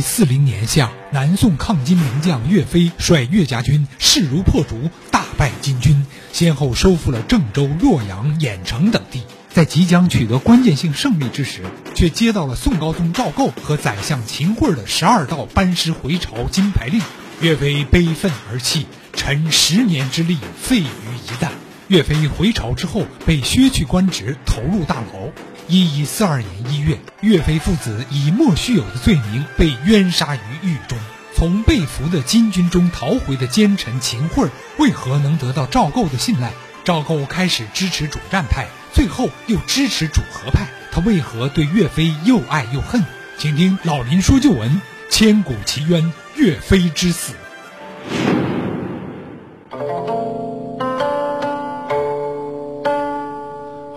四零年夏，南宋抗金名将岳飞率岳家军势如破竹，大败金军，先后收复了郑州、洛阳、郾城等地。在即将取得关键性胜利之时，却接到了宋高宗赵构和宰相秦桧的十二道班师回朝金牌令。岳飞悲愤而泣，臣十年之力废于一旦。岳飞回朝之后，被削去官职，投入大牢。一一四二年一月，岳飞父子以莫须有的罪名被冤杀于狱中。从被俘的金军中逃回的奸臣秦桧，为何能得到赵构的信赖？赵构开始支持主战派。最后又支持主和派，他为何对岳飞又爱又恨？请听老林说旧闻，千古奇冤岳飞之死。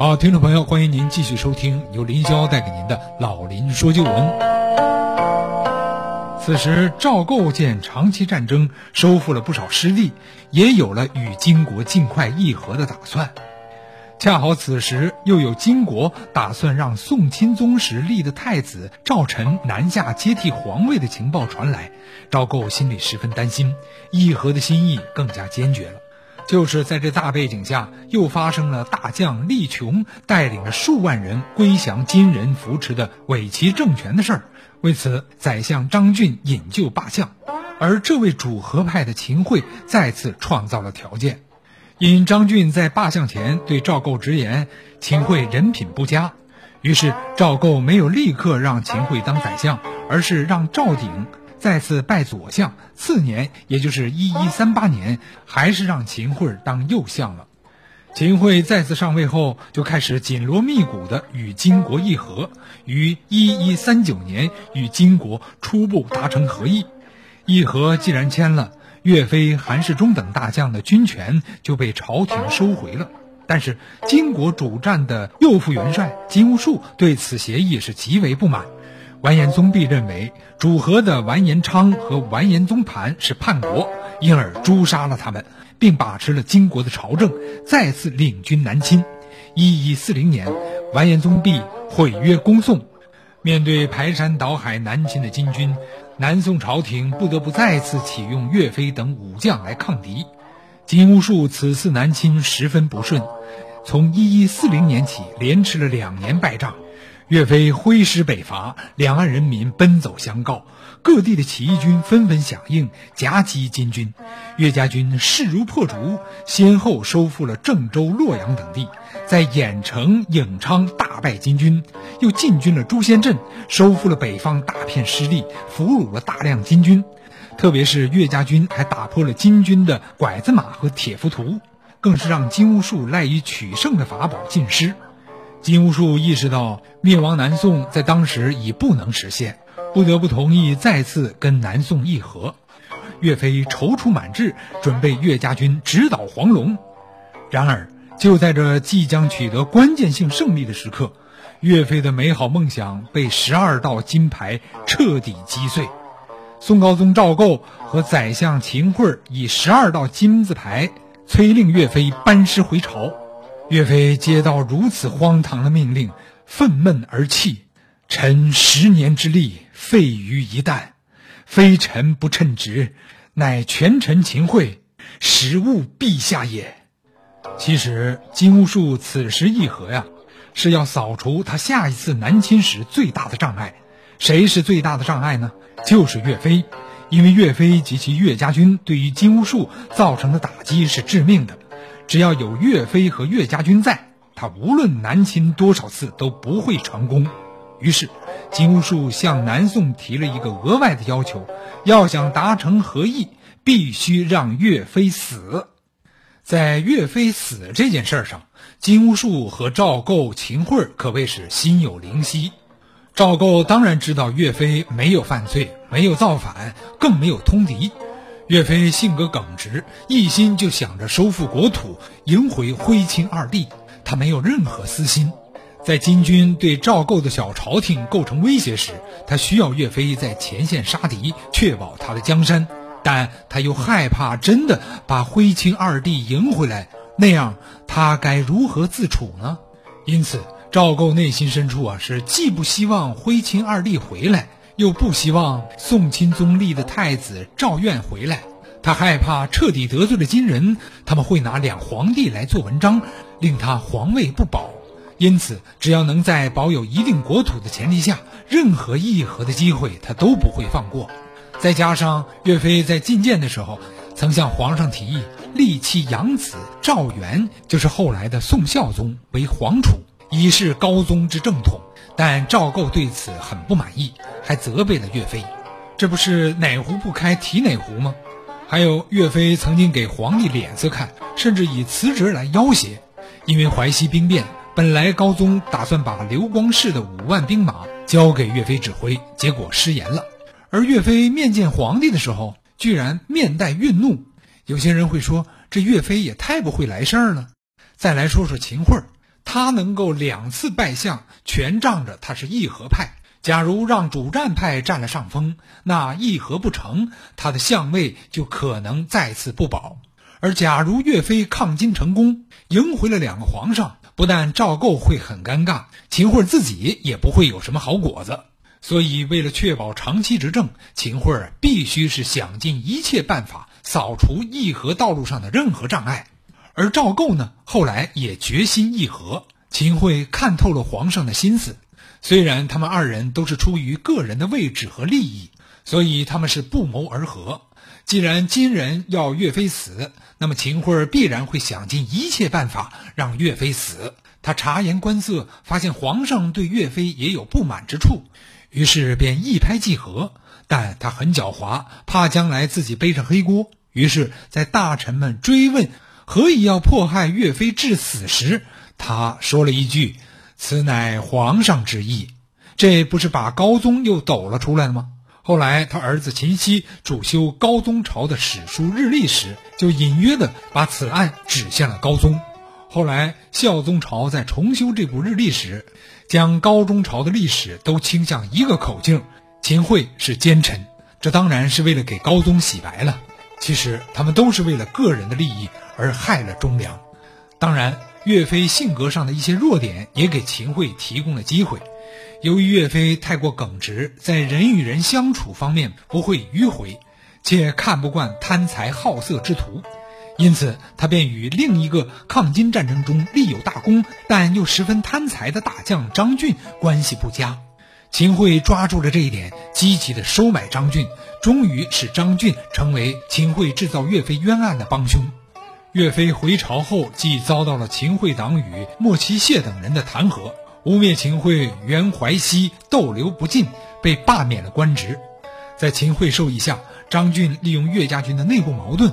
好，听众朋友，欢迎您继续收听由林霄带给您的老林说旧闻。此时，赵构见长期战争收复了不少失地，也有了与金国尽快议和的打算。恰好此时又有金国打算让宋钦宗时立的太子赵臣南下接替皇位的情报传来，赵构心里十分担心，议和的心意更加坚决了。就是在这大背景下，又发生了大将力琼带领着数万人归降金人扶持的伪齐政权的事儿。为此，宰相张俊引咎罢相，而这位主和派的秦桧再次创造了条件。因张俊在罢相前对赵构直言秦桧人品不佳，于是赵构没有立刻让秦桧当宰相，而是让赵鼎再次拜左相。次年，也就是一一三八年，还是让秦桧当右相了。秦桧再次上位后，就开始紧锣密鼓地与金国议和，于一一三九年与金国初步达成和议。议和既然签了。岳飞、韩世忠等大将的军权就被朝廷收回了，但是金国主战的右副元帅金兀术对此协议是极为不满。完颜宗弼认为主和的完颜昌和完颜宗盘是叛国，因而诛杀了他们，并把持了金国的朝政，再次领军南侵。一一四零年，完颜宗弼毁约攻宋，面对排山倒海南侵的金军。南宋朝廷不得不再次启用岳飞等武将来抗敌，金兀术此次南侵十分不顺，从一一四零年起连吃了两年败仗。岳飞挥师北伐，两岸人民奔走相告，各地的起义军纷纷响应，夹击金军。岳家军势如破竹，先后收复了郑州、洛阳等地，在郾城、颍昌大败金军，又进军了朱仙镇，收复了北方大片失地，俘虏了大量金军。特别是岳家军还打破了金军的拐子马和铁浮屠，更是让金兀术赖以取胜的法宝尽失。金兀术意识到灭亡南宋在当时已不能实现，不得不同意再次跟南宋议和。岳飞踌躇满志，准备岳家军直捣黄龙。然而，就在这即将取得关键性胜利的时刻，岳飞的美好梦想被十二道金牌彻底击碎。宋高宗赵构和宰相秦桧以十二道金字牌催令岳飞班师回朝。岳飞接到如此荒唐的命令，愤懑而泣：“臣十年之力废于一旦，非臣不称职，乃权臣秦桧，实误陛下也。”其实金兀术此时议和呀，是要扫除他下一次南侵时最大的障碍。谁是最大的障碍呢？就是岳飞，因为岳飞及其岳家军对于金兀术造成的打击是致命的。只要有岳飞和岳家军在，他无论南侵多少次都不会成功。于是，金兀术向南宋提了一个额外的要求：要想达成和议，必须让岳飞死。在岳飞死这件事上，金兀术和赵构、秦桧可谓是心有灵犀。赵构当然知道岳飞没有犯罪，没有造反，更没有通敌。岳飞性格耿直，一心就想着收复国土，迎回徽钦二帝。他没有任何私心。在金军对赵构的小朝廷构成威胁时，他需要岳飞在前线杀敌，确保他的江山。但他又害怕真的把徽钦二帝迎回来，那样他该如何自处呢？因此，赵构内心深处啊，是既不希望徽钦二帝回来，又不希望宋钦宗立的太子赵苑回来。他害怕彻底得罪了金人，他们会拿两皇帝来做文章，令他皇位不保。因此，只要能在保有一定国土的前提下，任何议和的机会他都不会放过。再加上岳飞在觐见的时候，曾向皇上提议立其养子赵元，就是后来的宋孝宗为皇储，以示高宗之正统。但赵构对此很不满意，还责备了岳飞，这不是哪壶不开提哪壶吗？还有岳飞曾经给皇帝脸色看，甚至以辞职来要挟。因为淮西兵变，本来高宗打算把刘光世的五万兵马交给岳飞指挥，结果失言了。而岳飞面见皇帝的时候，居然面带愠怒。有些人会说，这岳飞也太不会来事儿了。再来说说秦桧，他能够两次败相，全仗着他是义和派。假如让主战派占了上风，那议和不成，他的相位就可能再次不保。而假如岳飞抗金成功，赢回了两个皇上，不但赵构会很尴尬，秦桧自己也不会有什么好果子。所以，为了确保长期执政，秦桧必须是想尽一切办法扫除议和道路上的任何障碍。而赵构呢，后来也决心议和。秦桧看透了皇上的心思。虽然他们二人都是出于个人的位置和利益，所以他们是不谋而合。既然金人要岳飞死，那么秦桧必然会想尽一切办法让岳飞死。他察言观色，发现皇上对岳飞也有不满之处，于是便一拍即合。但他很狡猾，怕将来自己背上黑锅，于是，在大臣们追问何以要迫害岳飞致死时，他说了一句。此乃皇上之意，这不是把高宗又抖了出来了吗？后来他儿子秦熙主修高宗朝的史书日历时，就隐约的把此案指向了高宗。后来孝宗朝在重修这部日历时，将高宗朝的历史都倾向一个口径：秦桧是奸臣。这当然是为了给高宗洗白了。其实他们都是为了个人的利益而害了忠良。当然。岳飞性格上的一些弱点，也给秦桧提供了机会。由于岳飞太过耿直，在人与人相处方面不会迂回，且看不惯贪财好色之徒，因此他便与另一个抗金战争中立有大功但又十分贪财的大将张俊关系不佳。秦桧抓住了这一点，积极的收买张俊，终于使张俊成为秦桧制造岳飞冤案的帮凶。岳飞回朝后，即遭到了秦桧党羽莫其谢等人的弹劾，污蔑秦桧原淮西，逗留不进，被罢免了官职。在秦桧授意下，张俊利用岳家军的内部矛盾，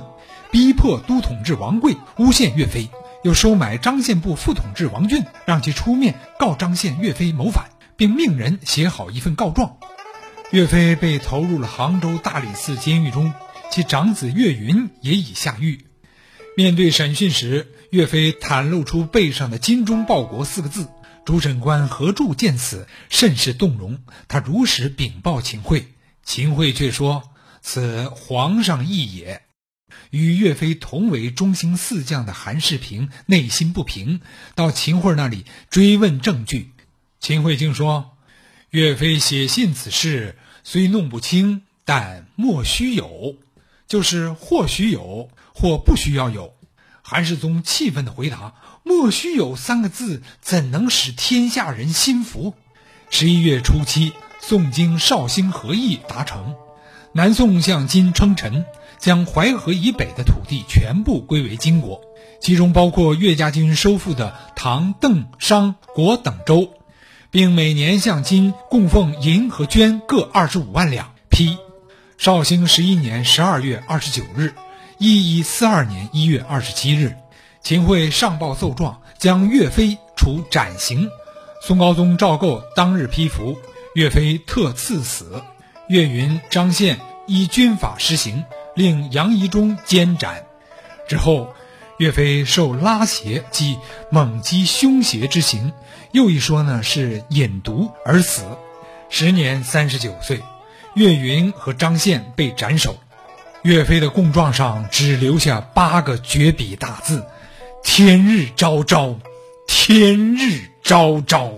逼迫都统制王贵诬陷岳飞，又收买张献部副统治王俊，让其出面告张献岳飞谋反，并命人写好一份告状。岳飞被投入了杭州大理寺监狱中，其长子岳云也已下狱。面对审讯时，岳飞袒露出背上的“精忠报国”四个字。主审官何柱见此，甚是动容。他如实禀报秦桧，秦桧却说：“此皇上意也。”与岳飞同为中兴四将的韩世平内心不平，到秦桧那里追问证据。秦桧竟说：“岳飞写信此事，虽弄不清，但莫须有，就是或许有。”或不需要有，韩世宗气愤地回答：“莫须有三个字，怎能使天下人心服？”十一月初七，宋京绍兴和议达成，南宋向金称臣，将淮河以北的土地全部归为金国，其中包括岳家军收复的唐、邓、商、国等州，并每年向金供奉银和绢各二十五万两。批，绍兴十一年十二月二十九日。一一四二年一月二十七日，秦桧上报奏状，将岳飞处斩刑。宋高宗赵构当日批复，岳飞特赐死。岳云、张献依军法施行，令杨仪中监斩。之后，岳飞受拉邪即猛击凶邪之刑，又一说呢是饮毒而死，时年三十九岁。岳云和张宪被斩首。岳飞的供状上只留下八个绝笔大字：“天日昭昭，天日昭昭。”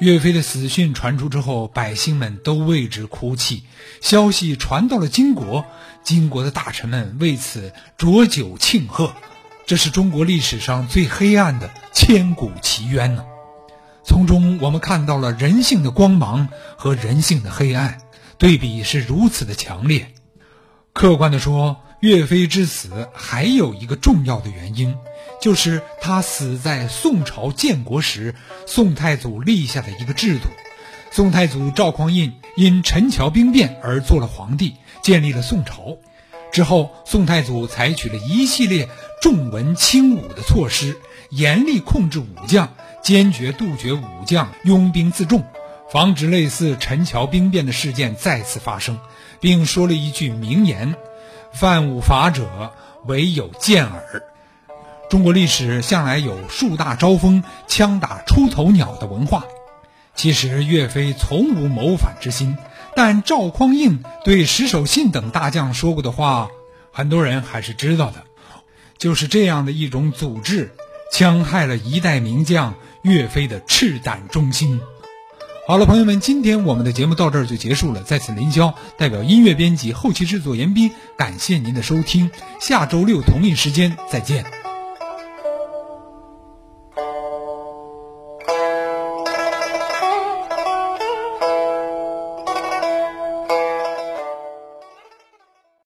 岳飞的死讯传出之后，百姓们都为之哭泣。消息传到了金国，金国的大臣们为此浊酒庆贺。这是中国历史上最黑暗的千古奇冤呢。从中我们看到了人性的光芒和人性的黑暗，对比是如此的强烈。客观的说，岳飞之死还有一个重要的原因。就是他死在宋朝建国时，宋太祖立下的一个制度。宋太祖赵匡胤因陈桥兵变而做了皇帝，建立了宋朝。之后，宋太祖采取了一系列重文轻武的措施，严厉控制武将，坚决杜绝武将拥兵自重，防止类似陈桥兵变的事件再次发生，并说了一句名言：“犯武法者，唯有剑耳。”中国历史向来有树大招风、枪打出头鸟的文化。其实岳飞从无谋反之心，但赵匡胤对石守信等大将说过的话，很多人还是知道的。就是这样的一种组织，戕害了一代名将岳飞的赤胆忠心。好了，朋友们，今天我们的节目到这儿就结束了。在此，林霄代表音乐编辑、后期制作严斌，感谢您的收听。下周六同一时间再见。